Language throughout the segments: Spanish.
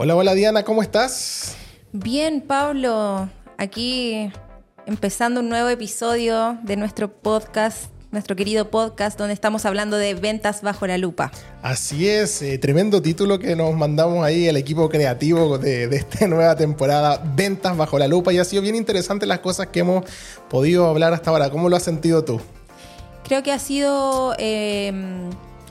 Hola, hola Diana, ¿cómo estás? Bien, Pablo. Aquí empezando un nuevo episodio de nuestro podcast, nuestro querido podcast, donde estamos hablando de ventas bajo la lupa. Así es, eh, tremendo título que nos mandamos ahí el equipo creativo de, esta nueva temporada, Ventas bajo la lupa, y ha sido bien interesante las cosas que hemos podido hablar hasta ahora. ¿Cómo lo has sentido tú? Creo que ha sido... Eh,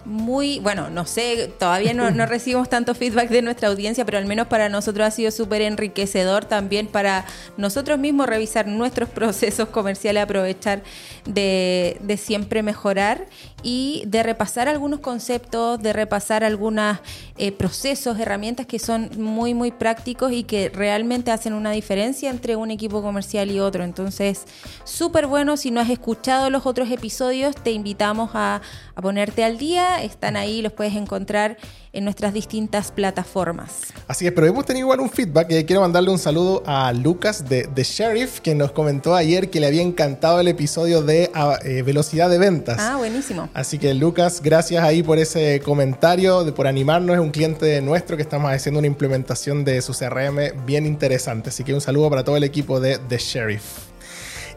muy, bueno, no sé, todavía no, no, recibimos tanto feedback de nuestra audiencia, pero al menos para nosotros ha sido súper enriquecedor también para nosotros mismos revisar nuestros procesos comerciales, aprovechar de, de siempre mejorar y de repasar algunos conceptos, de repasar algunos eh, procesos, herramientas que son muy, muy prácticos y que realmente hacen una diferencia entre un equipo comercial y otro. Entonces, súper bueno, si no has escuchado los otros episodios, te invitamos a, a ponerte al día, están ahí, los puedes encontrar en nuestras distintas plataformas. Así es, pero hemos tenido igual un feedback y quiero mandarle un saludo a Lucas de The Sheriff, que nos comentó ayer que le había encantado el episodio de ah, eh, velocidad de ventas. Ah, buenísimo. Así que Lucas, gracias ahí por ese comentario, de, por animarnos. Es un cliente nuestro que estamos haciendo una implementación de su CRM bien interesante. Así que un saludo para todo el equipo de The Sheriff.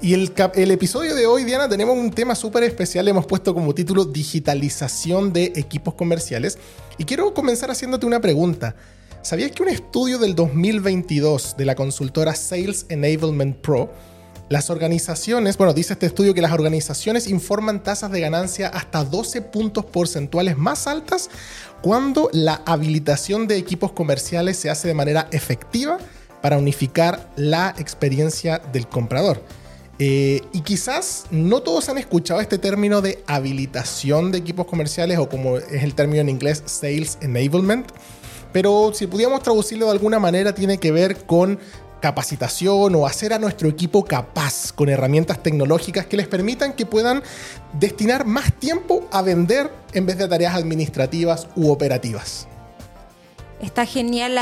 Y el, el, episodio de hoy, Diana, tenemos un tema súper especial. Hemos puesto como título Digitalización de equipos comerciales. Y quiero comenzar haciéndote una pregunta. ¿Sabías que un estudio del 2022 de la consultora Sales Enablement Pro, las organizaciones, bueno, dice este estudio que las organizaciones informan tasas de ganancia hasta 12 puntos porcentuales más altas cuando la habilitación de equipos comerciales se hace de manera efectiva para unificar la experiencia del comprador? Eh, y quizás no todos han escuchado este término de habilitación de equipos comerciales o como es el término en inglés, Sales Enablement. Pero si pudiéramos traducirlo de alguna manera, tiene que ver con capacitación o hacer a nuestro equipo capaz con herramientas tecnológicas que les permitan que puedan destinar más tiempo a vender en vez de tareas administrativas u operativas. Está genial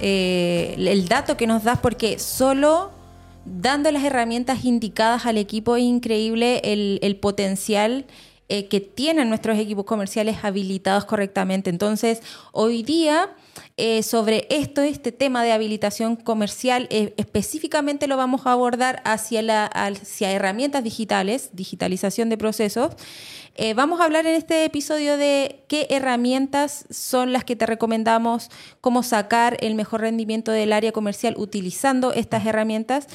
eh, el dato que nos das porque solo dando las herramientas indicadas al equipo es increíble el, potencial eh, que tienen nuestros equipos comerciales habilitados correctamente. Entonces, hoy día, eh, sobre esto, este tema de habilitación comercial, eh, específicamente lo vamos a abordar hacia, herramientas digitales, digitalización de procesos. vamos a hablar en este episodio de qué herramientas son las que te recomendamos, cómo sacar el mejor rendimiento del área comercial utilizando estas herramientas.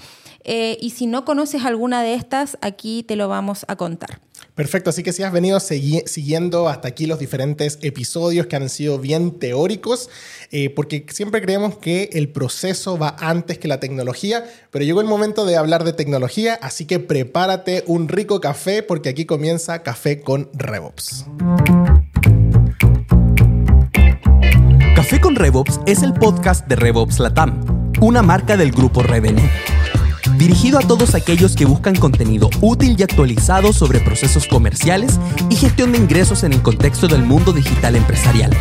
Y si no conoces alguna de estas, aquí te lo vamos a contar. Perfecto, así que si has venido siguiendo hasta aquí los diferentes episodios que han sido bien teóricos, eh, porque siempre creemos que el proceso va antes que la tecnología, pero llegó el momento de hablar de tecnología, así que prepárate un rico café porque aquí comienza Café con RevOps. Café con RevOps es el podcast de RevOps Latam, una marca del grupo Revenue dirigido a todos aquellos que buscan contenido útil y actualizado sobre procesos comerciales y gestión de ingresos en el contexto del mundo digital empresarial.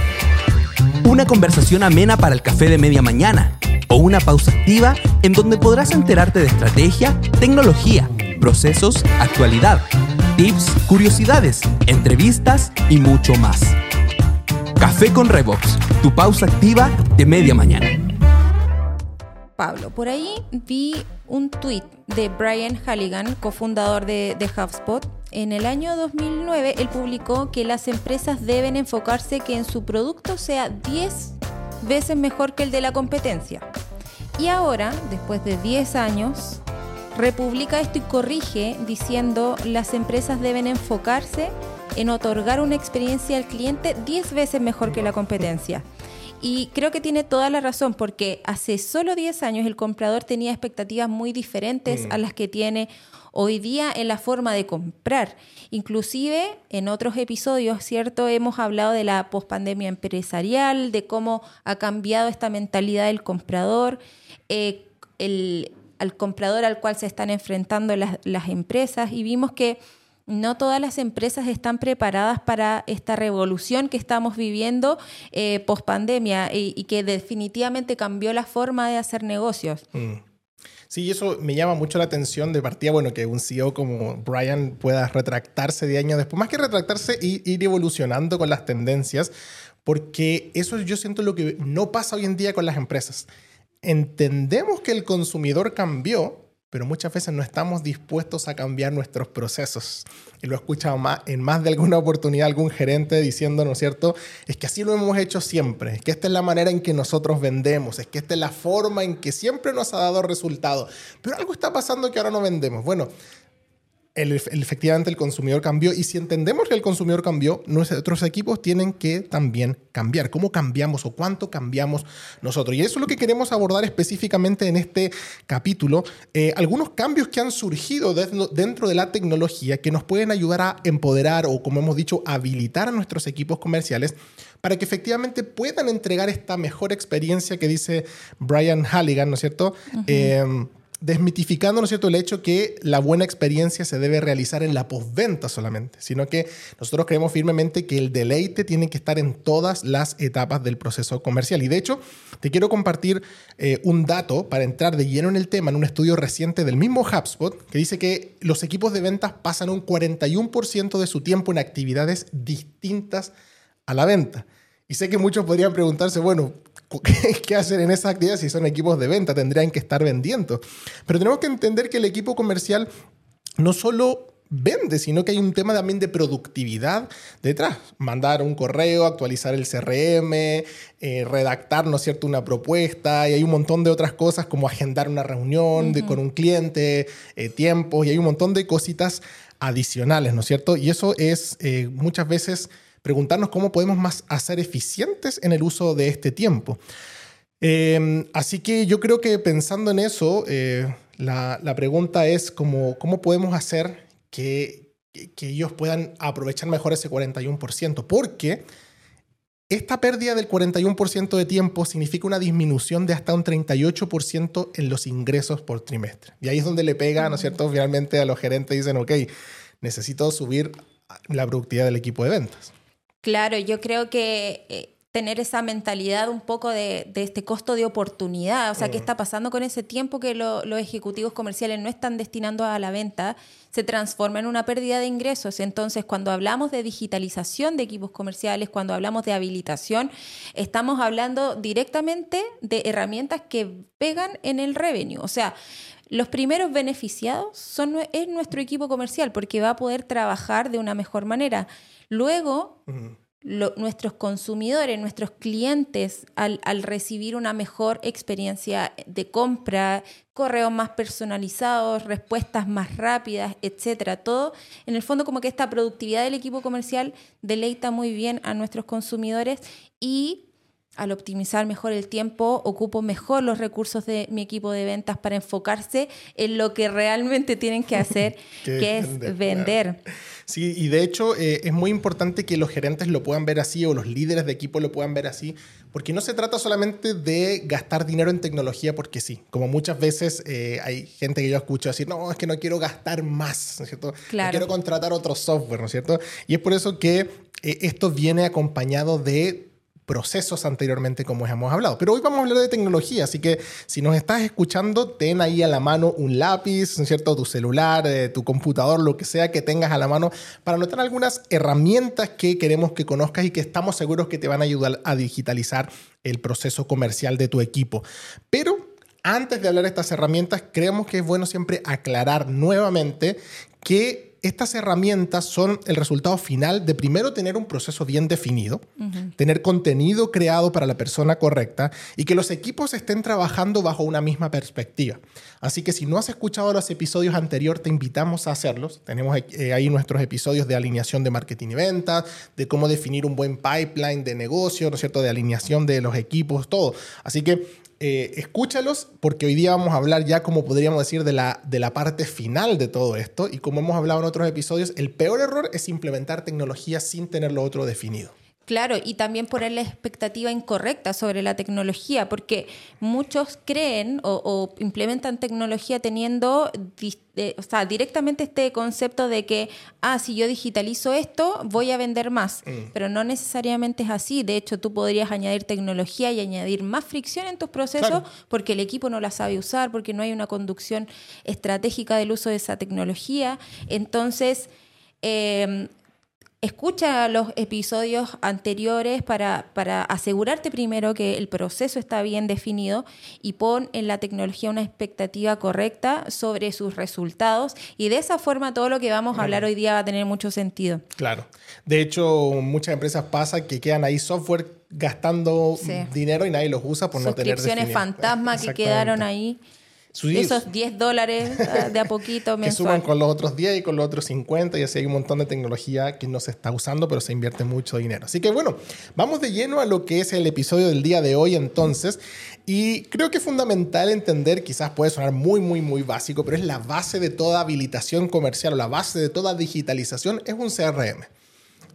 Una conversación amena para el café de media mañana o una pausa activa en donde podrás enterarte de estrategia, tecnología, procesos, actualidad, tips, curiosidades, entrevistas y mucho más. Café con Revox, tu pausa activa de media mañana. Por ahí vi un tweet de Brian Halligan, cofundador de, de HubSpot. En el año 2009, él publicó que las empresas deben enfocarse que en su producto sea 10 veces mejor que el de la competencia. Y ahora, después de 10 años, republica esto y corrige diciendo las empresas deben enfocarse en otorgar una experiencia al cliente 10 veces mejor que la competencia. Y creo que tiene toda la razón, porque hace solo 10 años el comprador tenía expectativas muy diferentes a mm. las que tiene hoy día en la forma de comprar. Inclusive en otros episodios, ¿cierto? Hemos hablado de la pospandemia empresarial, de cómo ha cambiado esta mentalidad del comprador, eh, el, al comprador al cual se están enfrentando las, las empresas y vimos que no todas las empresas están preparadas para esta revolución que estamos viviendo eh, post pandemia y, que definitivamente cambió la forma de hacer negocios. Mm. Sí, eso me llama mucho la atención de partida, bueno, que un CEO como Brian pueda retractarse de años después, más que retractarse, y ir evolucionando con las tendencias, porque eso yo siento lo que no pasa hoy en día con las empresas. Entendemos que el consumidor cambió, pero muchas veces no estamos dispuestos a cambiar nuestros procesos. Y lo he escuchado en más de alguna oportunidad algún gerente diciendo, ¿no es cierto? Es que así lo hemos hecho siempre, es que esta es la manera en que nosotros vendemos, es que esta es la forma en que siempre nos ha dado resultado. Pero algo está pasando que ahora no vendemos. Bueno, el, efectivamente el consumidor cambió y si entendemos que el consumidor cambió, nuestros equipos tienen que también cambiar. ¿Cómo cambiamos o cuánto cambiamos nosotros? Y eso es lo que queremos abordar específicamente en este capítulo. Eh, algunos cambios que han surgido dentro de la tecnología que nos pueden ayudar a empoderar o, como hemos dicho, habilitar a nuestros equipos comerciales para que efectivamente puedan entregar esta mejor experiencia que dice Brian Halligan, ¿no es cierto? Desmitificando, ¿no es cierto?, el hecho que la buena experiencia se debe realizar en la postventa solamente, sino que nosotros creemos firmemente que el deleite tiene que estar en todas las etapas del proceso comercial. Y de hecho, te quiero compartir eh, un dato para entrar de lleno en el tema en un estudio reciente del mismo HubSpot que dice que los equipos de ventas pasan un 41% de su tiempo en actividades distintas a la venta. Y sé que muchos podrían preguntarse, bueno, ¿qué hacen en esa actividad si son equipos de venta? Tendrían que estar vendiendo. Pero tenemos que entender que el equipo comercial no solo vende, sino que hay un tema también de productividad detrás. Mandar un correo, actualizar el CRM, eh, redactar, ¿no es cierto?, una propuesta, y hay un montón de otras cosas como agendar una reunión con un cliente, eh, tiempos, y hay un montón de cositas adicionales, ¿no es cierto? Y eso es eh, muchas veces preguntarnos cómo podemos más hacer eficientes en el uso de este tiempo. Em, así que yo creo que pensando en eso, eh, la, pregunta es cómo, cómo podemos hacer que, que, ellos puedan aprovechar mejor ese 41%, porque esta pérdida del 41% de tiempo significa una disminución de hasta un 38% en los ingresos por trimestre. Y ahí es donde le pega, ¿no es cierto? Finalmente a los gerentes dicen, ok, necesito subir la productividad del equipo de ventas. Claro, yo creo que eh, tener esa mentalidad un poco de, este costo de oportunidad, o sea, qué mm. está pasando con ese tiempo que los ejecutivos comerciales no están destinando a la venta, se transforma en una pérdida de ingresos. Entonces, cuando hablamos de digitalización de equipos comerciales, cuando hablamos de habilitación, estamos hablando directamente de herramientas que pegan en el revenue, o sea, los primeros beneficiados son, es nuestro equipo comercial porque va a poder trabajar de una mejor manera. Luego, nuestros consumidores, nuestros clientes, al, recibir una mejor experiencia de compra, correos más personalizados, respuestas más rápidas, etcétera, todo, en el fondo como que esta productividad del equipo comercial deleita muy bien a nuestros consumidores y al optimizar mejor el tiempo, ocupo mejor los recursos de mi equipo de ventas para enfocarse en lo que realmente tienen que hacer, que es vender. Sí, y de hecho eh, es muy importante que los gerentes lo puedan ver así o los líderes de equipo lo puedan ver así, porque no se trata solamente de gastar dinero en tecnología porque sí. Como muchas veces eh, hay gente que yo escucho decir, no, es que no quiero gastar más, ¿no es cierto? No quiero contratar otro software, ¿no es cierto? Y es por eso que eh, esto viene acompañado de procesos anteriormente como hemos hablado. Pero hoy vamos a hablar de tecnología, así que si nos estás escuchando, ten ahí a la mano un lápiz, ¿cierto? tu celular, eh, tu computador, lo que sea que tengas a la mano, para anotar algunas herramientas que queremos que conozcas y que estamos seguros que te van a ayudar a digitalizar el proceso comercial de tu equipo. Pero antes de hablar de estas herramientas, creemos que es bueno siempre aclarar nuevamente que estas herramientas son el resultado final de primero tener un proceso bien definido, tener contenido creado para la persona correcta y que los equipos estén trabajando bajo una misma perspectiva. Así que si no has escuchado los episodios anteriores, te invitamos a hacerlos. Tenemos eh, ahí nuestros episodios de alineación de marketing y ventas, de cómo definir un buen pipeline de negocio, ¿no es cierto?, de alineación de los equipos, todo. Así que eh, escúchalos porque hoy día vamos a hablar ya, como podríamos decir, de la, de la parte final de todo esto. Y como hemos hablado en otros episodios, el peor error es implementar tecnología sin tener lo otro definido. Claro, y también poner la expectativa incorrecta sobre la tecnología, porque muchos creen o, implementan tecnología teniendo eh, o sea, directamente este concepto de que, ah, si yo digitalizo esto, voy a vender más. Mm. Pero no necesariamente es así. De hecho, tú podrías añadir tecnología y añadir más fricción en tus procesos porque el equipo no la sabe usar, porque no hay una conducción estratégica del uso de esa tecnología. Entonces, eh, escucha los episodios anteriores para, para, asegurarte primero que el proceso está bien definido y pon en la tecnología una expectativa correcta sobre sus resultados y de esa forma todo lo que vamos a hablar hoy día va a tener mucho sentido. Claro. De hecho, muchas empresas pasa que quedan ahí software gastando dinero y nadie los usa por no tener Suscripciones fantasma que quedaron ahí. Esos 10 dólares ah, de a poquito mensual. Que suman con los otros 10 y con los otros 50 y así hay un montón de tecnología que no se está usando, pero se invierte mucho dinero. Así que bueno, vamos de lleno a lo que es el episodio del día de hoy entonces. Y creo que es fundamental entender, quizás puede sonar muy, muy, muy básico, pero es la base de toda habilitación comercial o la base de toda digitalización es un CRM.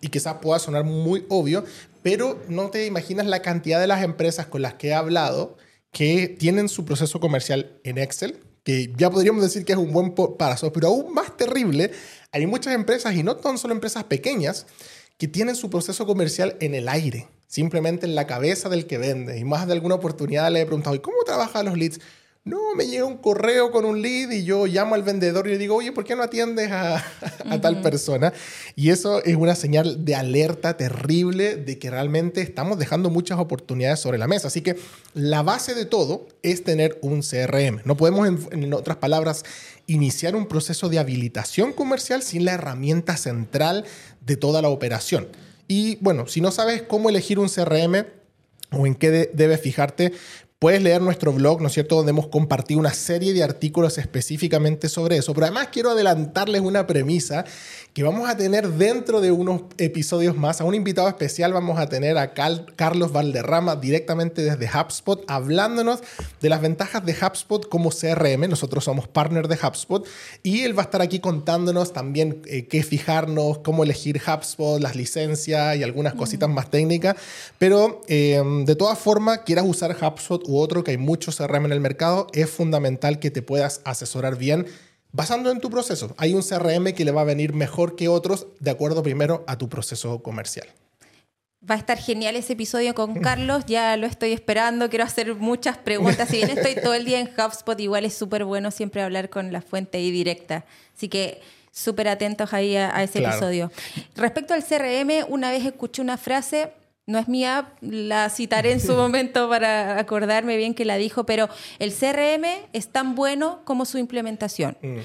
Y quizás pueda sonar muy obvio, pero no te imaginas la cantidad de las empresas con las que he hablado que tienen su proceso comercial en Excel, que ya podríamos decir que es un buen paso, pero aún más terrible, hay muchas empresas, y no tan solo empresas pequeñas, que tienen su proceso comercial en el aire, simplemente en la cabeza del que vende. Y más de alguna oportunidad le he preguntado, ¿y cómo trabajan los leads? No, me llega un correo con un lead y yo llamo al vendedor y le digo, oye, ¿por qué no atiendes a, tal persona? Y eso es una señal de alerta terrible de que realmente estamos dejando muchas oportunidades sobre la mesa. Así que la base de todo es tener un CRM. No podemos, en otras palabras, iniciar un proceso de habilitación comercial sin la herramienta central de toda la operación. Y bueno, si no sabes cómo elegir un CRM, o en qué debes fijarte, Puedes leer nuestro blog, ¿no es cierto?, donde hemos compartido una serie de artículos específicamente sobre eso. Pero además quiero adelantarles una premisa que vamos a tener dentro de unos episodios más. A un invitado especial vamos a tener a Carlos Valderrama directamente desde HubSpot, hablándonos de las ventajas de HubSpot como CRM. Nosotros somos partner de HubSpot y él va a estar aquí contándonos también eh, qué fijarnos, cómo elegir HubSpot, las licencias y algunas cositas más técnicas. Pero eh, de todas formas, quieras usar HubSpot u otro, que hay muchos CRM en el mercado, es fundamental que te puedas asesorar bien basando en tu proceso. Hay un CRM que le va a venir mejor que otros de acuerdo primero a tu proceso comercial. Va a estar genial ese episodio con Carlos, ya lo estoy esperando, quiero hacer muchas preguntas. Si bien estoy todo el día en HubSpot, igual es súper bueno siempre hablar con la fuente ahí directa. Así que súper atentos ahí a, ese episodio. Respecto al CRM, una vez escuché una frase no es mía, la citaré en su momento para acordarme bien que la dijo, pero el CRM es tan bueno como su implementación. Mm.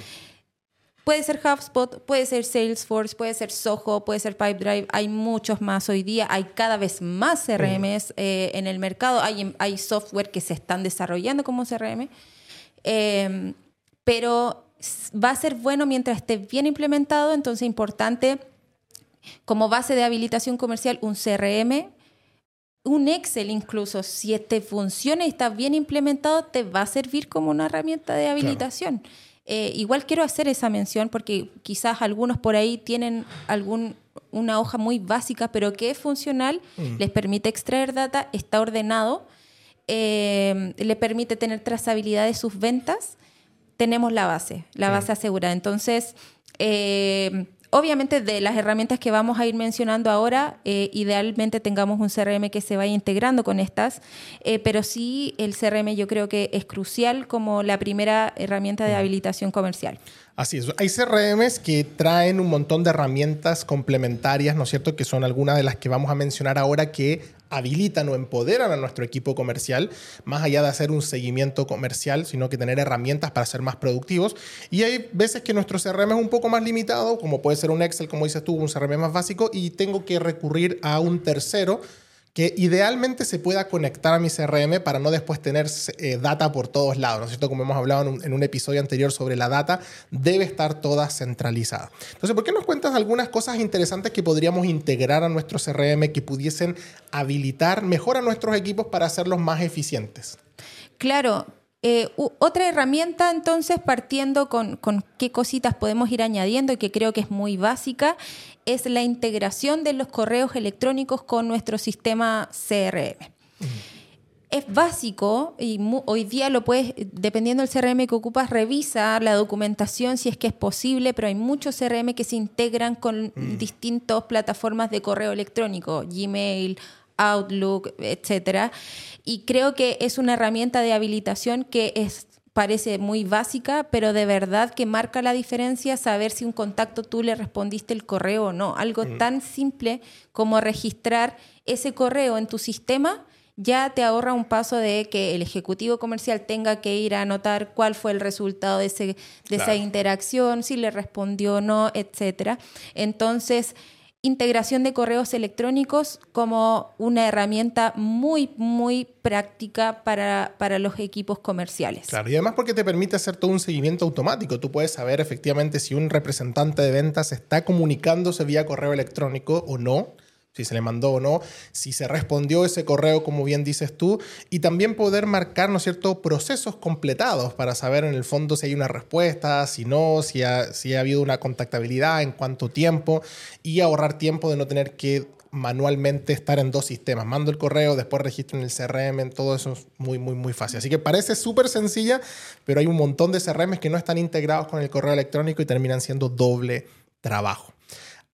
Puede ser HubSpot, puede ser Salesforce, puede ser Soho, puede ser Pipedrive. Hay muchos más hoy día. Hay cada vez más CRMs mm. eh, en el mercado. Hay, hay, software que se están desarrollando como CRM. Em, pero va a ser bueno mientras esté bien implementado. Entonces, importante como base de habilitación comercial un CRM, un Excel incluso, si te funciona y está bien implementado, te va a servir como una herramienta de habilitación. Eh, igual quiero hacer esa mención porque quizás algunos por ahí tienen algún, una hoja muy básica, pero que es funcional, mm. les permite extraer data, está ordenado, eh, le permite tener trazabilidad de sus ventas. Tenemos la base, la base asegurada. Entonces, eh, Obviamente de las herramientas que vamos a ir mencionando ahora, eh, idealmente tengamos un CRM que se vaya integrando con estas, eh, pero sí el CRM yo creo que es crucial como la primera herramienta de habilitación comercial. Así es. Hay CRMs que traen un montón de herramientas complementarias, ¿no es cierto? Que son algunas de las que vamos a mencionar ahora que habilitan o empoderan a nuestro equipo comercial, más allá de hacer un seguimiento comercial, sino que tener herramientas para ser más productivos. Y hay veces que nuestro CRM es un poco más limitado, como puede ser un Excel, como dices tú, un CRM más básico, y tengo que recurrir a un tercero que idealmente se pueda conectar a mi CRM para no después tener eh, data por todos lados, ¿no es cierto? Como hemos hablado en un, episodio anterior sobre la data, debe estar toda centralizada. Entonces, ¿por qué nos cuentas algunas cosas interesantes que podríamos integrar a nuestro CRM que pudiesen habilitar mejor a nuestros equipos para hacerlos más eficientes? Claro, eh, otra herramienta, entonces, partiendo con, con, qué cositas podemos ir añadiendo y que creo que es muy básica, es la integración de los correos electrónicos con nuestro sistema CRM. Es básico y hoy día lo puedes, dependiendo del CRM que ocupas, revisa la documentación si es que es posible, pero hay muchos CRM que se integran con mm. distintas plataformas de correo electrónico, Gmail, Outlook, etcétera. Y creo que es una herramienta de habilitación que es parece muy básica, pero de verdad que marca la diferencia saber si un contacto tú le respondiste el correo o no. Algo tan simple como registrar ese correo en tu sistema ya te ahorra un paso de que el ejecutivo comercial tenga que ir a anotar cuál fue el resultado de, ese, de esa interacción, si le respondió o no, etcétera. Entonces, integración de correos electrónicos como una herramienta muy, muy práctica para, para, los equipos comerciales. Claro, y además porque te permite hacer todo un seguimiento automático. Tú puedes saber efectivamente si un representante de ventas está comunicándose vía correo electrónico o no si se le mandó o no, si se respondió ese correo, como bien dices tú, y también poder marcar, ¿no cierto?, procesos completados para saber en el fondo si hay una respuesta, si no, si ha, si ha habido una contactabilidad, en cuánto tiempo, y ahorrar tiempo de no tener que manualmente estar en dos sistemas. Mando el correo, después registro en el CRM, todo eso es muy, muy, muy fácil. Así que parece súper sencilla, pero hay un montón de CRMs que no están integrados con el correo electrónico y terminan siendo doble trabajo.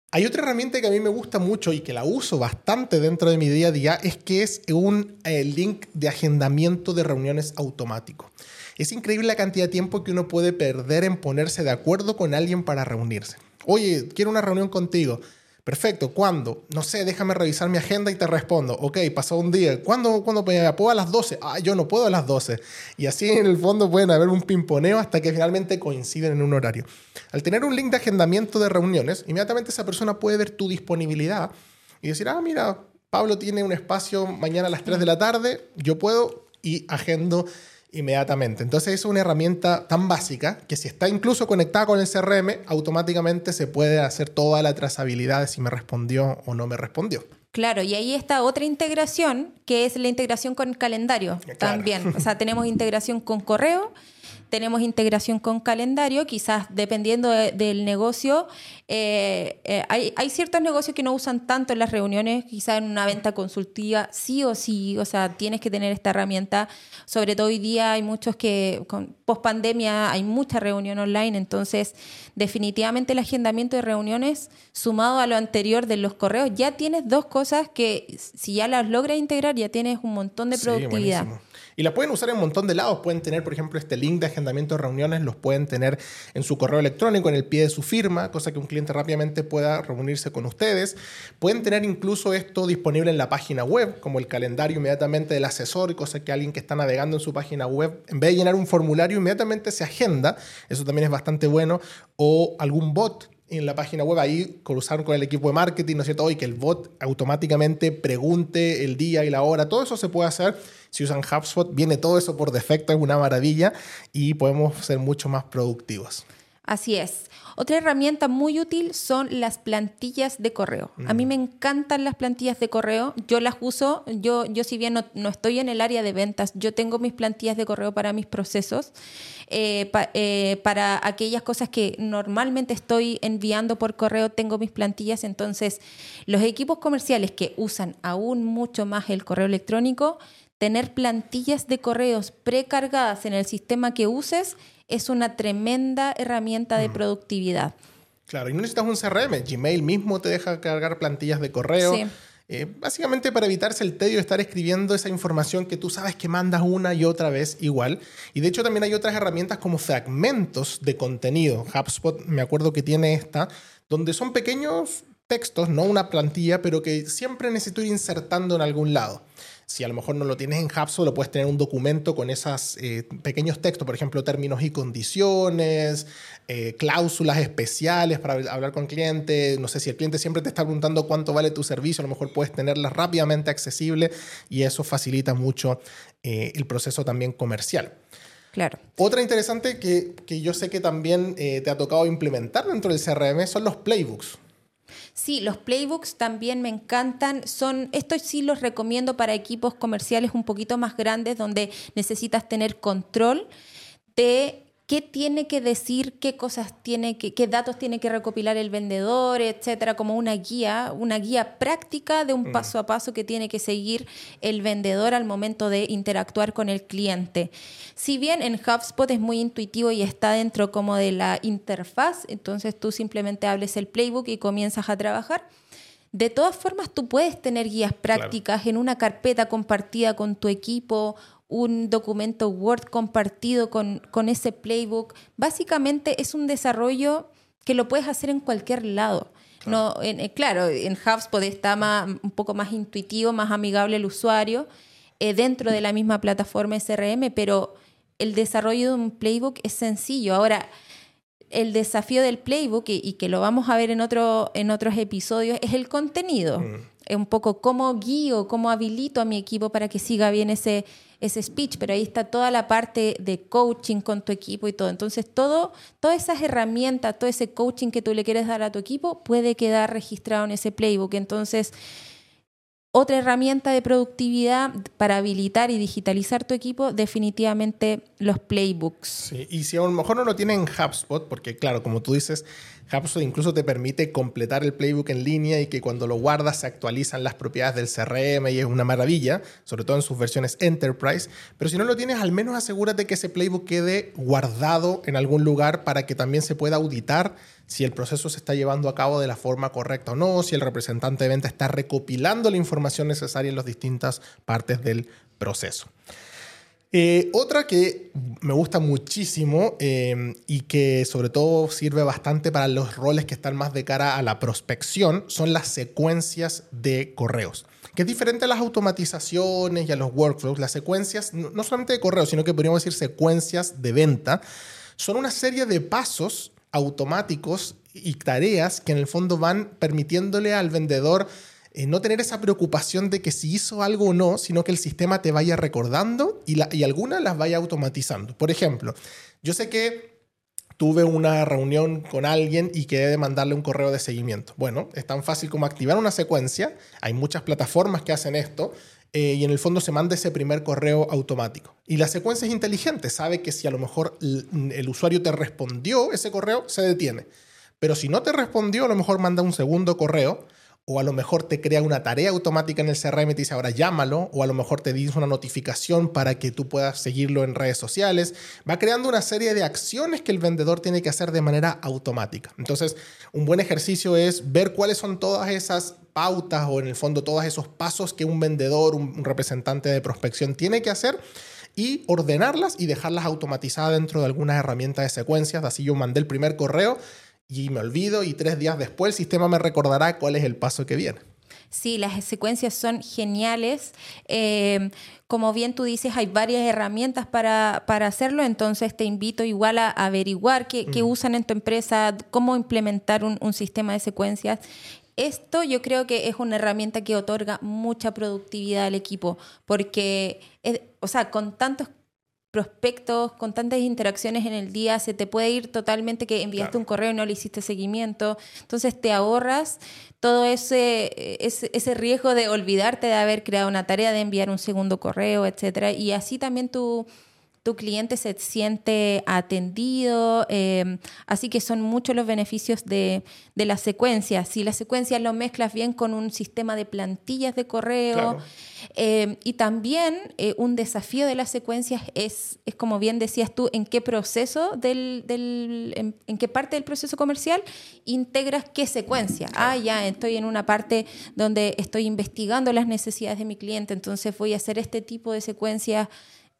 Hay otra herramienta que a mí me gusta mucho y que la uso bastante dentro de mi día a día, es que es un eh, link de agendamiento de reuniones automático. Es increíble la cantidad de tiempo que uno puede perder en ponerse de acuerdo con alguien para reunirse. Oye, quiero una reunión contigo. Perfecto, ¿cuándo? No sé, déjame revisar mi agenda y te respondo. Ok, pasó un día. ¿Cuándo, ¿cuándo puedo a las 12? Ah, yo no puedo a las 12. Y así en el fondo pueden haber un pimponeo hasta que finalmente coinciden en un horario. Al tener un link de agendamiento de reuniones, inmediatamente esa persona puede ver tu disponibilidad y decir, ah, mira, Pablo tiene un espacio mañana a las 3 de la tarde, yo puedo y agendo inmediatamente. Entonces es una herramienta tan básica que si está incluso conectada con el CRM, automáticamente se puede hacer toda la trazabilidad de si me respondió o no me respondió. Claro, y ahí está otra integración, que es la integración con el calendario también. O sea, tenemos integración con correo tenemos integración con calendario, quizás dependiendo del negocio. Eh, eh, hay, hay, ciertos negocios que no usan tanto en las reuniones, quizás en una venta consultiva, sí o sí, o sea, tienes que tener esta herramienta. Sobre todo hoy día hay muchos que, con post pandemia, hay mucha reunión online, entonces definitivamente el agendamiento de reuniones, sumado a lo anterior de los correos, ya tienes dos cosas que si ya las logras integrar, ya tienes un montón de productividad. Y la pueden usar en un montón de lados. Pueden tener, por ejemplo, este link de agendamiento de reuniones, los pueden tener en su correo electrónico, en el pie de su firma, cosa que un cliente rápidamente pueda reunirse con ustedes. Pueden tener incluso esto disponible en la página web, como el calendario inmediatamente del asesor, cosa que alguien que está navegando en su página web, en vez de llenar un formulario, inmediatamente se agenda. Eso también es bastante bueno. O algún bot en la página web ahí cruzar con el equipo de marketing, ¿no es cierto? Y que el bot automáticamente pregunte el día y la hora. Todo eso se puede hacer si usan HubSpot. Viene todo eso por defecto, es una maravilla y podemos ser mucho más productivos. Así es. Otra herramienta muy útil son las plantillas de correo. A mí mm. me encantan las plantillas de correo. Yo las uso. Yo, yo si bien no, estoy en el área de ventas, yo tengo mis plantillas de correo para mis procesos, eh, eh, para aquellas cosas que normalmente estoy enviando por correo, tengo mis plantillas. Entonces, los equipos comerciales que usan aún mucho más el correo electrónico, tener plantillas de correos precargadas en el sistema que uses es una tremenda herramienta de mm. productividad. Claro, y no necesitas un CRM. Gmail mismo te deja cargar plantillas de correo. Eh, básicamente para evitarse el tedio de estar escribiendo esa información que tú sabes que mandas una y otra vez igual. Y de hecho también hay otras herramientas como fragmentos de contenido. HubSpot me acuerdo que tiene esta, donde son pequeños textos, no una plantilla, pero que siempre necesito ir insertando en algún lado. Si a lo mejor no lo tienes en HubSpot, lo puedes tener un documento con esos eh, pequeños textos, por ejemplo, términos y condiciones, eh, cláusulas especiales para hablar con cliente. No sé si el cliente siempre te está preguntando cuánto vale tu servicio, a lo mejor puedes tenerlas rápidamente accesible y eso facilita mucho eh, el proceso también comercial. Claro. Otra interesante que, que yo sé que también te ha tocado implementar dentro del CRM son los playbooks. Sí, los playbooks también me encantan. Son, estos sí los recomiendo para equipos comerciales un poquito más grandes donde necesitas tener control de qué tiene que decir, qué cosas tiene que, qué datos tiene que recopilar el vendedor, etcétera, como una guía, una guía práctica de un mm. paso a paso que tiene que seguir el vendedor al momento de interactuar con el cliente. Si bien en HubSpot es muy intuitivo y está dentro como de la interfaz, entonces tú simplemente hables el playbook y comienzas a trabajar. De todas formas, tú puedes tener guías prácticas en una carpeta compartida con tu equipo un documento Word compartido con, con ese playbook. Básicamente es un desarrollo que lo puedes hacer en cualquier lado. No, en, eh, claro, en HubSpot está más, un poco más intuitivo, más amigable el usuario eh, dentro de la misma plataforma SRM, pero el desarrollo de un playbook es sencillo. Ahora, el desafío del playbook, y, que lo vamos a ver en, otro, en otros episodios, es el contenido. Mm. Es un poco cómo guío, cómo habilito a mi equipo para que siga bien ese, ese speech, pero ahí está toda la parte de coaching con tu equipo y todo. Entonces, todo, todas esas herramientas, todo ese coaching que tú le quieres dar a tu equipo puede quedar registrado en ese playbook. Entonces, otra herramienta de productividad para habilitar y digitalizar tu equipo, definitivamente los playbooks. Y si a lo mejor no lo tienen en HubSpot, porque claro, como tú dices, HubSpot incluso te permite completar el playbook en línea y que cuando lo guardas se actualizan las propiedades del CRM y es una maravilla, sobre todo en sus versiones Enterprise. Pero si no lo tienes, al menos asegúrate que ese playbook quede guardado en algún lugar para que también se pueda auditar si el proceso se está llevando a cabo de la forma correcta o no, si el representante de venta está recopilando la información necesaria en las distintas partes del proceso. Eh, otra que me gusta muchísimo eh, y que sobre todo sirve bastante para los roles que están más de cara a la prospección son las secuencias de correos. Que es diferente a las automatizaciones y a los workflows. Las secuencias, no solamente de correos, sino que podríamos decir secuencias de venta, son una serie de pasos automáticos y tareas que en el fondo van permitiéndole al vendedor eh, no tener esa preocupación de que si hizo algo o no, sino que el sistema te vaya recordando y, y algunas las vaya automatizando. Por ejemplo, yo sé que tuve una reunión con alguien y quedé de mandarle un correo de seguimiento. Bueno, es tan fácil como activar una secuencia. Hay muchas plataformas que hacen esto. Eh, y en el fondo se manda ese primer correo automático. Y la secuencia es inteligente, sabe que si a lo mejor el usuario te respondió ese correo, se detiene. Pero si no te respondió, a lo mejor manda un segundo correo o a lo mejor te crea una tarea automática en el CRM y te dice ahora llámalo, o a lo mejor te dice una notificación para que tú puedas seguirlo en redes sociales. Va creando una serie de acciones que el vendedor tiene que hacer de manera automática. Entonces, un buen ejercicio es ver cuáles son todas esas pautas o en el fondo todos esos pasos que un vendedor, un representante de prospección tiene que hacer y ordenarlas y dejarlas automatizadas dentro de algunas herramientas de secuencias. Así yo mandé el primer correo y me olvido y tres días después el sistema me recordará cuál es el paso que viene. Sí, las secuencias son geniales. Eh, como bien tú dices, hay varias herramientas para, para hacerlo, entonces te invito igual a, averiguar qué, qué, usan en tu empresa, cómo implementar un, un, sistema de secuencias. Esto yo creo que es una herramienta que otorga mucha productividad al equipo, porque, o sea, con tantos prospectos, con tantas interacciones en el día, se te puede ir totalmente que enviaste un correo y no le hiciste seguimiento. Entonces te ahorras todo ese, ese, ese, riesgo de olvidarte de haber creado una tarea, de enviar un segundo correo, etcétera. Y así también tú tu cliente se siente atendido, em, así que son muchos los beneficios de, de las secuencias. Si las secuencias lo mezclas bien con un sistema de plantillas de correo, em, y también eh, un desafío de las secuencias es, es, como bien decías tú, en qué proceso, del, del en, en, qué parte del proceso comercial integras qué secuencia. Ah, ya, estoy en una parte donde estoy investigando las necesidades de mi cliente, entonces voy a hacer este tipo de secuencias.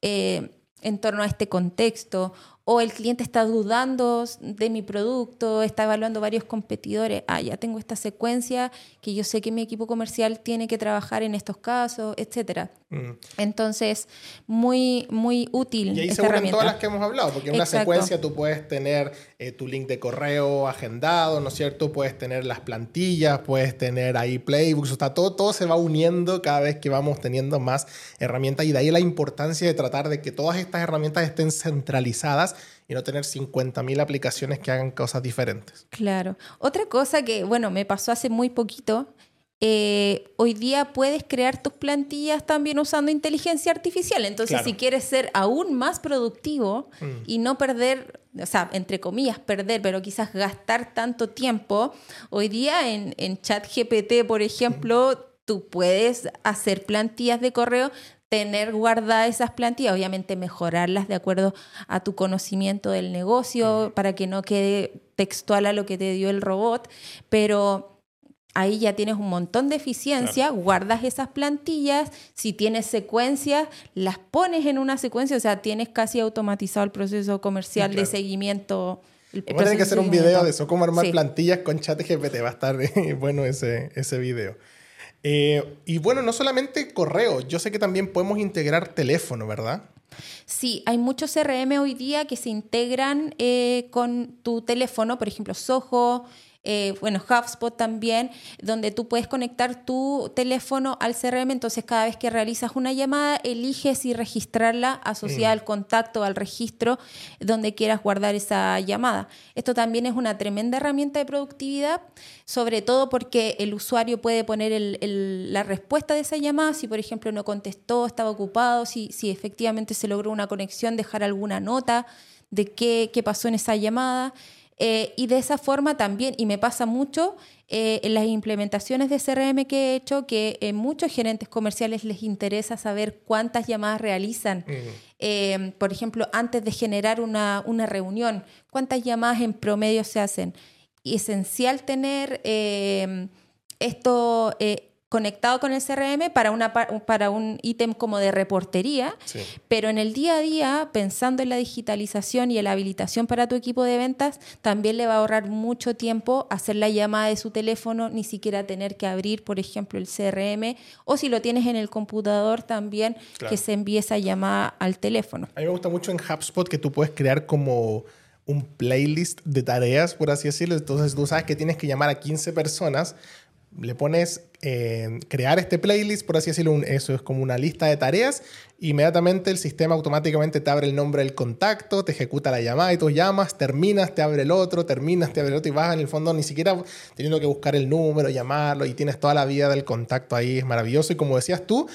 Eh, en torno a este contexto o el cliente está dudando de mi producto, está evaluando varios competidores, ah, ya tengo esta secuencia que yo sé que mi equipo comercial tiene que trabajar en estos casos, etcétera. Mm. Entonces, muy, muy útil. Y ahí se unen todas las que hemos hablado, porque en una secuencia tú puedes tener eh, tu link de correo agendado, ¿no es cierto? Puedes tener las plantillas, puedes tener ahí playbooks, o sea, todo, todo se va uniendo cada vez que vamos teniendo más herramientas y de ahí la importancia de tratar de que todas estas herramientas estén centralizadas y no tener 50.000 aplicaciones que hagan cosas diferentes. Claro. Otra cosa que, bueno, me pasó hace muy poquito, eh, hoy día puedes crear tus plantillas también usando inteligencia artificial. Entonces, si quieres ser aún más productivo mm. y no perder, o sea, entre comillas, perder, pero quizás gastar tanto tiempo, hoy día en, en ChatGPT, por ejemplo, mm. tú puedes hacer plantillas de correo tener guardadas esas plantillas, obviamente mejorarlas de acuerdo a tu conocimiento del negocio para que no quede textual a lo que te dio el robot, pero ahí ya tienes un montón de eficiencia, guardas esas plantillas, si tienes secuencias, las pones en una secuencia, o sea, tienes casi automatizado el proceso comercial de seguimiento. Vamos a tener que hacer un video de eso, cómo armar plantillas con chat GPT, va a estar bueno ese, ese video. Eh, y bueno, no solamente correo, yo sé que también podemos integrar teléfono, ¿verdad? Sí, hay muchos CRM hoy día que se integran eh, con tu teléfono, por ejemplo, Soho, eh, bueno, HubSpot también, donde tú puedes conectar tu teléfono al CRM, entonces cada vez que realizas una llamada, eliges y registrarla asociada mm. al contacto, al registro, donde quieras guardar esa llamada. Esto también es una tremenda herramienta de productividad, sobre todo porque el usuario puede poner la respuesta de esa llamada, si por ejemplo no contestó, estaba ocupado, si, si efectivamente se logró una conexión, dejar alguna nota de qué, qué pasó en esa llamada. Eh, y de esa forma también, y me pasa mucho eh, en las implementaciones de CRM que he hecho, que a muchos gerentes comerciales les interesa saber cuántas llamadas realizan. Eh, por ejemplo, antes de generar una, una, reunión, cuántas llamadas en promedio se hacen. Y esencial tener esto conectado con el CRM para, una, para un ítem como de reportería, pero en el día a día, pensando en la digitalización y en la habilitación para tu equipo de ventas, también le va a ahorrar mucho tiempo hacer la llamada de su teléfono, ni siquiera tener que abrir, por ejemplo, el CRM, o si lo tienes en el computador también, que se envíe esa llamada al teléfono. A mí me gusta mucho en HubSpot que tú puedes crear como un playlist de tareas, por así decirlo. Entonces tú sabes que tienes que llamar a 15 personas le pones eh, crear este playlist, por así decirlo, eso es como una lista de tareas. Inmediatamente el sistema automáticamente te abre el nombre del contacto, te ejecuta la llamada y tú llamas, terminas, te abre el otro, terminas, te abre el otro y vas en el fondo ni siquiera teniendo que buscar el número, llamarlo y tienes toda la vida del contacto ahí, es maravilloso. Y como decías tú,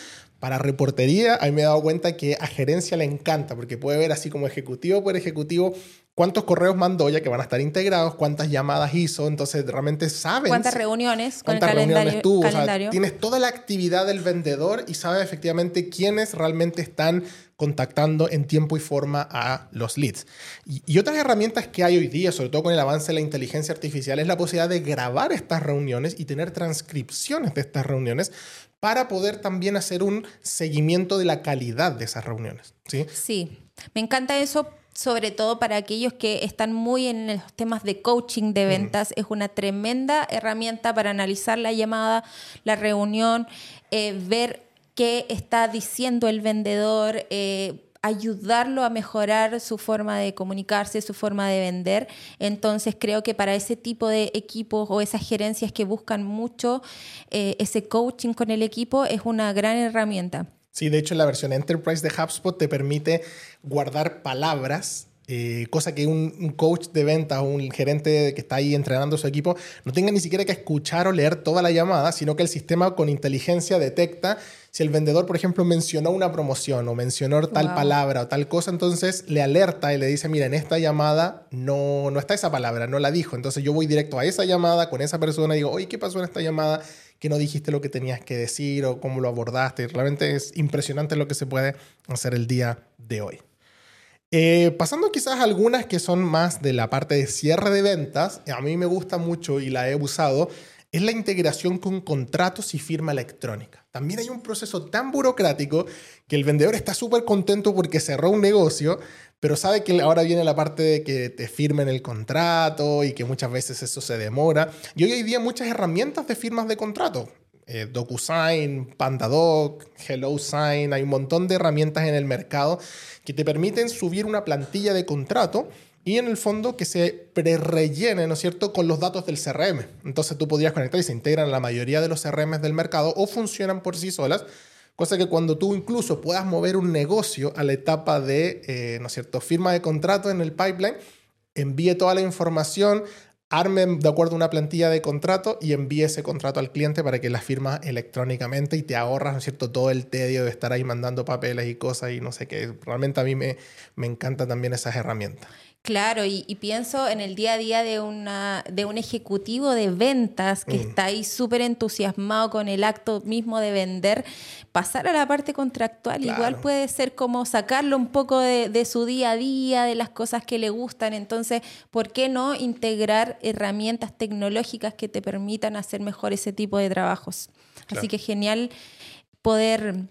para reportería, a mí me he dado cuenta que a gerencia le encanta porque puede ver así como ejecutivo por ejecutivo cuántos correos mandó ya que van a estar integrados, cuántas llamadas hizo, entonces realmente saben. Cuántas reuniones con el calendario. Tuvo. tienes toda la actividad del vendedor y sabes efectivamente quiénes realmente están contactando en tiempo y forma a los leads. Y, y, otras herramientas que hay hoy día, sobre todo con el avance de la inteligencia artificial, es la posibilidad de grabar estas reuniones y tener transcripciones de estas reuniones para poder también hacer un seguimiento de la calidad de esas reuniones. Sí, sí. me encanta eso sobre todo para aquellos que están muy en los temas de coaching de ventas, es una tremenda herramienta para analizar la llamada, la reunión, eh, ver qué está diciendo el vendedor. Eh, ayudarlo a mejorar su forma de comunicarse, su forma de vender. Entonces creo que para ese tipo de equipos o esas gerencias que buscan mucho eh, ese coaching con el equipo es una gran herramienta. Sí, de hecho la versión Enterprise de HubSpot te permite guardar palabras eh, cosa que un, coach de venta o un gerente que está ahí entrenando su equipo no tenga ni siquiera que escuchar o leer toda la llamada, sino que el sistema con inteligencia detecta si el vendedor, por ejemplo, mencionó una promoción o mencionó tal palabra o tal cosa, entonces le alerta y le dice, mira, en esta llamada no, no está esa palabra, no la dijo. Entonces yo voy directo a esa llamada con esa persona y digo, oye, ¿qué pasó en esta llamada? Que no dijiste lo que tenías que decir o cómo lo abordaste. Realmente es impresionante lo que se puede hacer el día de hoy. Eh, pasando quizás a algunas que son más de la parte de cierre de ventas, a mí me gusta mucho y la he usado, es la integración con contratos y firma electrónica. También hay un proceso tan burocrático que el vendedor está súper contento porque cerró un negocio, pero sabe que ahora viene la parte de que te firmen el contrato y que muchas veces eso se demora. Y hoy hay día muchas herramientas de firmas de contrato. Eh, DocuSign, PandaDoc, HelloSign, hay un montón de herramientas en el mercado que te permiten subir una plantilla de contrato y en el fondo que se pre-rellene, ¿no es cierto?, con los datos del CRM. Entonces tú podrías conectar y se integran la mayoría de los CRM del mercado o funcionan por sí solas Cosa que cuando tú incluso puedas mover un negocio a la etapa de, eh, ¿no es cierto?, firma de contrato en el pipeline, envíe toda la información, arme de acuerdo a una plantilla de contrato y envíe ese contrato al cliente para que la firma electrónicamente y te ahorras, ¿no es cierto?, todo el tedio de estar ahí mandando papeles y cosas y no sé qué. Realmente a mí me, me encantan también esas herramientas. Claro, y, pienso en el día a día de, una, de un ejecutivo de ventas que mm. está ahí súper entusiasmado con el acto mismo de vender, pasar a la parte contractual igual puede ser como sacarlo un poco de, de, su día a día, de las cosas que le gustan. Entonces, ¿por qué no integrar herramientas tecnológicas que te permitan hacer mejor ese tipo de trabajos? Así que genial poder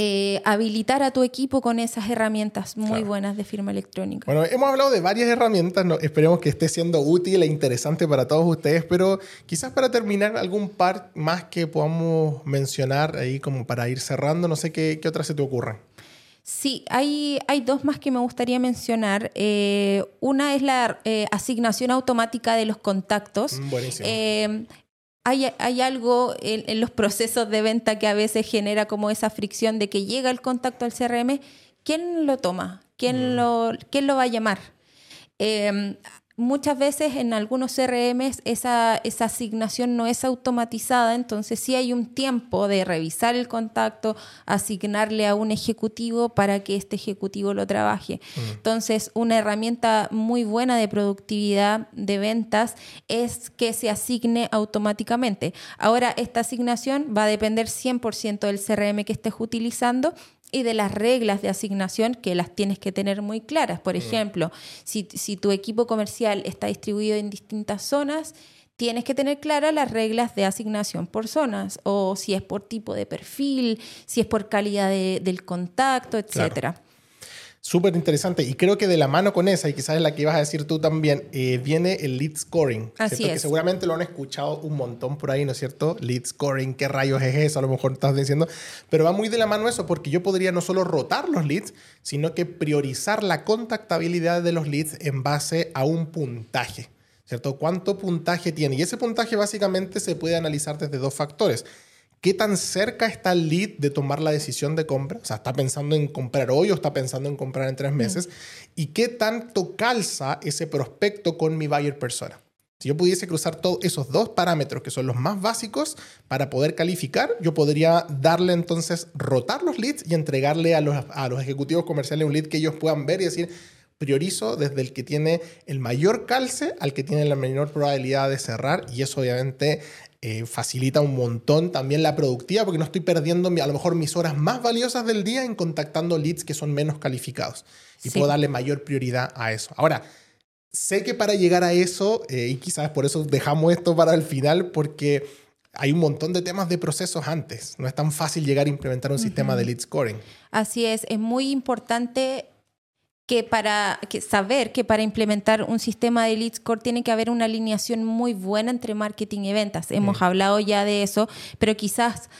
eh, habilitar a tu equipo con esas herramientas muy buenas de firma electrónica. Bueno, hemos hablado de varias herramientas, esperemos que esté siendo útil e interesante para todos ustedes, pero quizás para terminar algún par más que podamos mencionar ahí como para ir cerrando, no sé qué, qué otras se te ocurran. Sí, hay, hay dos más que me gustaría mencionar. Eh, una es la eh, asignación automática de los contactos. Mm, buenísimo hay, algo en, los procesos de venta que a veces genera como esa fricción de que llega el contacto al CRM, ¿quién lo toma? ¿Quién, mm. lo, ¿quién lo va a llamar? Em, muchas veces en algunos CRM esa, esa asignación no es automatizada, entonces sí hay un tiempo de revisar el contacto, asignarle a un ejecutivo para que este ejecutivo lo trabaje. Mm. Entonces, una herramienta muy buena de productividad de ventas es que se asigne automáticamente. Ahora, esta asignación va a depender 100% del CRM que estés utilizando y de las reglas de asignación que las tienes que tener muy claras. Por mm. ejemplo, si, tu equipo comercial está distribuido en distintas zonas, tienes que tener claras las reglas de asignación por zonas, o si es por tipo de perfil, si es por calidad del contacto, etcétera súper interesante. Y creo que de la mano con esa, y quizás es la que ibas a decir tú también, eh, viene el lead scoring. Así Que seguramente lo han escuchado un montón por ahí, ¿no es cierto? Lead scoring, ¿qué rayos es eso? A lo mejor estás diciendo. Pero va muy de la mano eso, porque yo podría no solo rotar los leads, sino que priorizar la contactabilidad de los leads en base a un puntaje. ¿Cierto? ¿Cuánto puntaje tiene? Y ese puntaje básicamente se puede analizar desde dos factores ¿Qué tan cerca está el lead de tomar la decisión de compra? O sea, ¿está pensando en comprar hoy o está pensando en comprar en tres mm. meses? ¿Y qué tanto calza ese prospecto con mi buyer persona? Si yo pudiese cruzar todos esos dos parámetros, que son los más básicos, para poder calificar, yo podría darle entonces, rotar los leads y entregarle a los, a los ejecutivos comerciales un lead que ellos puedan ver y decir, priorizo desde el que tiene el mayor calce al que tiene la menor probabilidad de cerrar y eso obviamente eh, facilita un montón también la productividad porque no estoy perdiendo a lo mejor mis horas más valiosas del día en contactando leads que son menos calificados y puedo darle mayor prioridad a eso. Ahora, sé que para llegar a eso, eh, y quizás por eso dejamos esto para el final, porque hay un montón de temas de procesos antes. No es tan fácil llegar a implementar un sistema de lead scoring. Así es, es muy importante que para saber que para implementar un sistema de lead score tiene que haber una alineación muy buena entre marketing y ventas. Hemos hablado ya de eso, pero quizás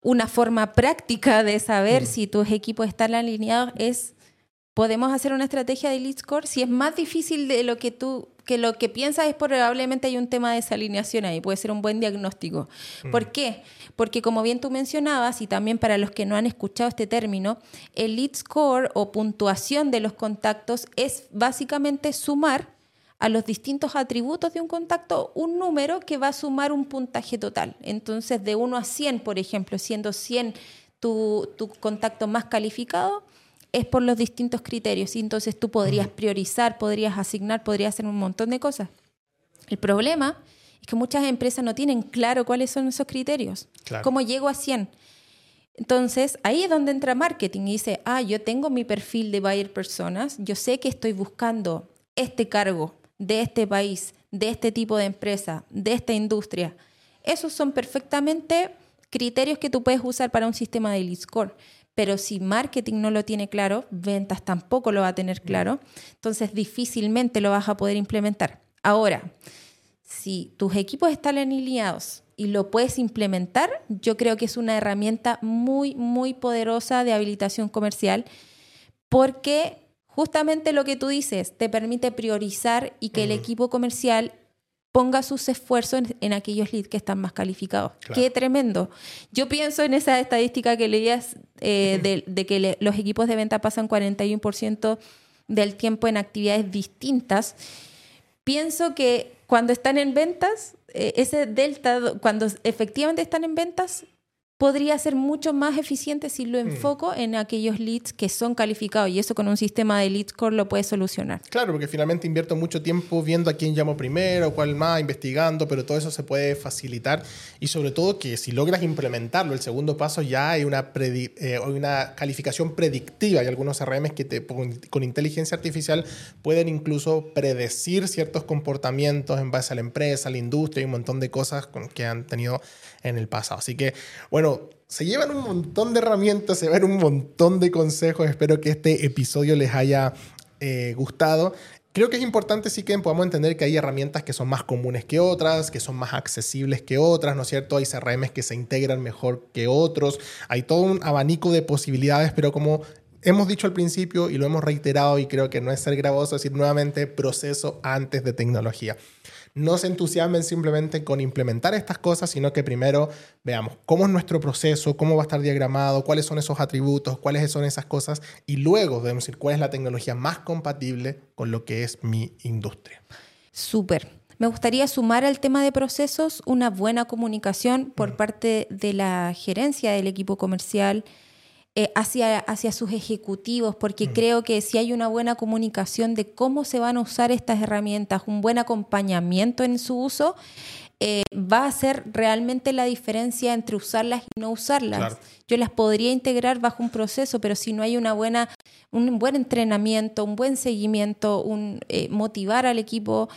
una forma práctica de saber si tus equipos están alineados es podemos hacer una estrategia de lead score si es más difícil de lo que tú que lo que piensas es probablemente hay un tema de desalineación ahí, puede ser un buen diagnóstico. ¿Por qué? Porque como bien tú mencionabas, y también para los que no han escuchado este término, el lead score o puntuación de los contactos es básicamente sumar a los distintos atributos de un contacto un número que va a sumar un puntaje total. Entonces, de 1 a 100, por ejemplo, siendo 100 tu, tu contacto más calificado, es por los distintos criterios. Y entonces tú podrías priorizar, podrías asignar, podrías hacer un montón de cosas. El problema es que muchas empresas no tienen claro cuáles son esos criterios. ¿Cómo llego a 100? Entonces, ahí es donde entra marketing y dice, ah, yo tengo mi perfil de buyer personas, yo sé que estoy buscando este cargo de este país, de este tipo de empresa, de esta industria. Esos son perfectamente criterios que tú puedes usar para un sistema de lead score. Pero si marketing no lo tiene claro, ventas tampoco lo va a tener claro, entonces difícilmente lo vas a poder implementar. Ahora, si tus equipos están alineados y lo puedes implementar, yo creo que es una herramienta muy, muy poderosa de habilitación comercial porque justamente lo que tú dices te permite priorizar y que el equipo comercial ponga sus esfuerzos en, aquellos leads que están más calificados. Qué tremendo. Yo pienso en esa estadística que leías eh, de, que los equipos de venta pasan 41% del tiempo en actividades distintas. Pienso que cuando están en ventas, eh, ese delta, cuando efectivamente están en ventas, podría ser mucho más eficiente si lo enfoco en aquellos leads que son calificados y eso con un sistema de lead score lo puede solucionar. Claro, porque finalmente invierto mucho tiempo viendo a quién llamo primero, cuál más, investigando, pero todo eso se puede facilitar y sobre todo que si logras implementarlo, el segundo paso ya hay una, eh, una calificación predictiva. Hay algunos CRMs que te, con inteligencia artificial pueden incluso predecir ciertos comportamientos en base a la empresa, a la industria y un montón de cosas que han tenido en el pasado. Así que, bueno, se llevan un montón de herramientas, se ven un montón de consejos. Espero que este episodio les haya eh, gustado. Creo que es importante sí que podamos entender que hay herramientas que son más comunes que otras, que son más accesibles que otras, ¿no es cierto? Hay CRMs que se integran mejor que otros, hay todo un abanico de posibilidades, pero como hemos dicho al principio y lo hemos reiterado y creo que no es ser gravoso decir nuevamente proceso antes de tecnología no se entusiasmen simplemente con implementar estas cosas, sino que primero veamos cómo es nuestro proceso, cómo va a estar diagramado, cuáles son esos atributos, cuáles son esas cosas, y luego debemos decir cuál es la tecnología más compatible con lo que es mi industria. Súper. Me gustaría sumar al tema de procesos una buena comunicación por parte de la gerencia del equipo comercial, eh, hacia, hacia sus ejecutivos, porque mm. creo que si hay una buena comunicación de cómo se van a usar estas herramientas, un buen acompañamiento en su uso, eh, va a hacer realmente la diferencia entre usarlas y no usarlas. Yo las podría integrar bajo un proceso, pero si no hay una buena, un buen entrenamiento, un buen seguimiento, un, eh, motivar al equipo,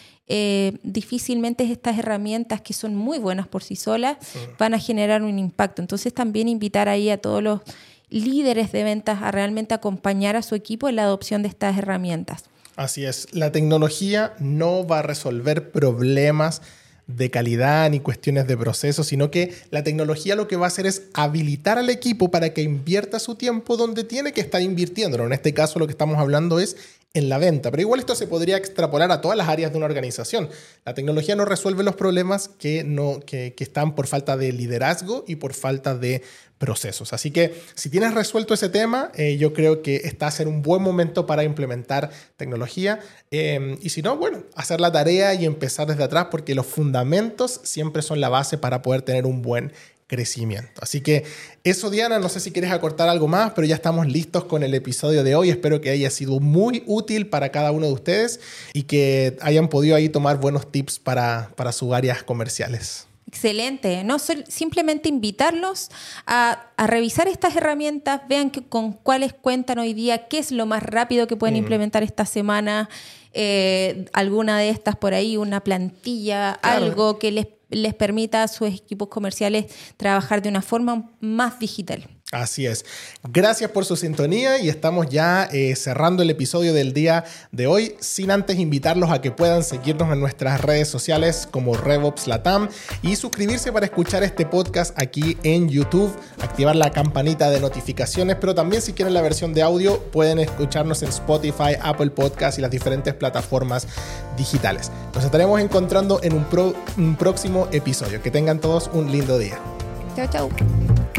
difícilmente estas herramientas que son muy buenas por sí solas van a generar un impacto. Entonces también invitar ahí a todos los líderes de ventas a realmente acompañar a su equipo en la adopción de estas herramientas. Así es, la tecnología no va a resolver problemas de calidad ni cuestiones de proceso, sino que la tecnología lo que va a hacer es habilitar al equipo para que invierta su tiempo donde tiene que estar invirtiendo. En este caso lo que estamos hablando es en la venta. Pero igual esto se podría extrapolar a todas las áreas de una organización. La tecnología no resuelve los problemas que, no, que, están por falta de liderazgo y por falta de procesos. Así que si tienes resuelto ese tema, eh, yo creo que está a un buen momento para implementar tecnología. Em, y si no, bueno, hacer la tarea y empezar desde atrás porque los fundamentos siempre son la base para poder tener un buen crecimiento. Así que eso, Diana, no sé si quieres acortar algo más, pero ya estamos listos con el episodio de hoy. Espero que haya sido muy útil para cada uno de ustedes y que hayan podido ahí tomar buenos tips para, para sus áreas comerciales. Excelente. No simplemente invitarlos a, revisar estas herramientas, vean que, con cuáles cuentan hoy día, qué es lo más rápido que pueden mm. implementar esta semana, eh, alguna de estas por ahí, una plantilla, algo que les les permita a sus equipos comerciales trabajar de una forma más digital. Así es. Gracias por su sintonía y estamos ya eh, cerrando el episodio del día de hoy, sin antes invitarlos a que puedan seguirnos en nuestras redes sociales como RevOps Latam y suscribirse para escuchar este podcast aquí en YouTube, activar la campanita de notificaciones, pero también si quieren la versión de audio pueden escucharnos en Spotify, Apple Podcast y las diferentes plataformas digitales. Nos estaremos encontrando en un próximo episodio. Que tengan todos un lindo día.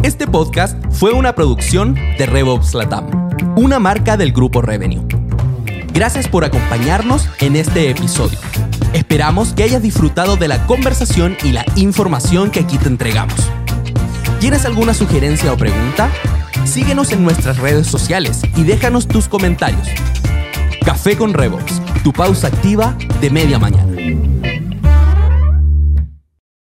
Este podcast fue una producción de RevOps Latam, una marca del grupo Revenue. Gracias por acompañarnos en este episodio. Esperamos que hayas disfrutado de la conversación y la información que aquí te entregamos. ¿Tienes alguna sugerencia o pregunta? Síguenos en nuestras redes sociales y déjanos tus comentarios. Café con RevOps, tu pausa activa de media mañana.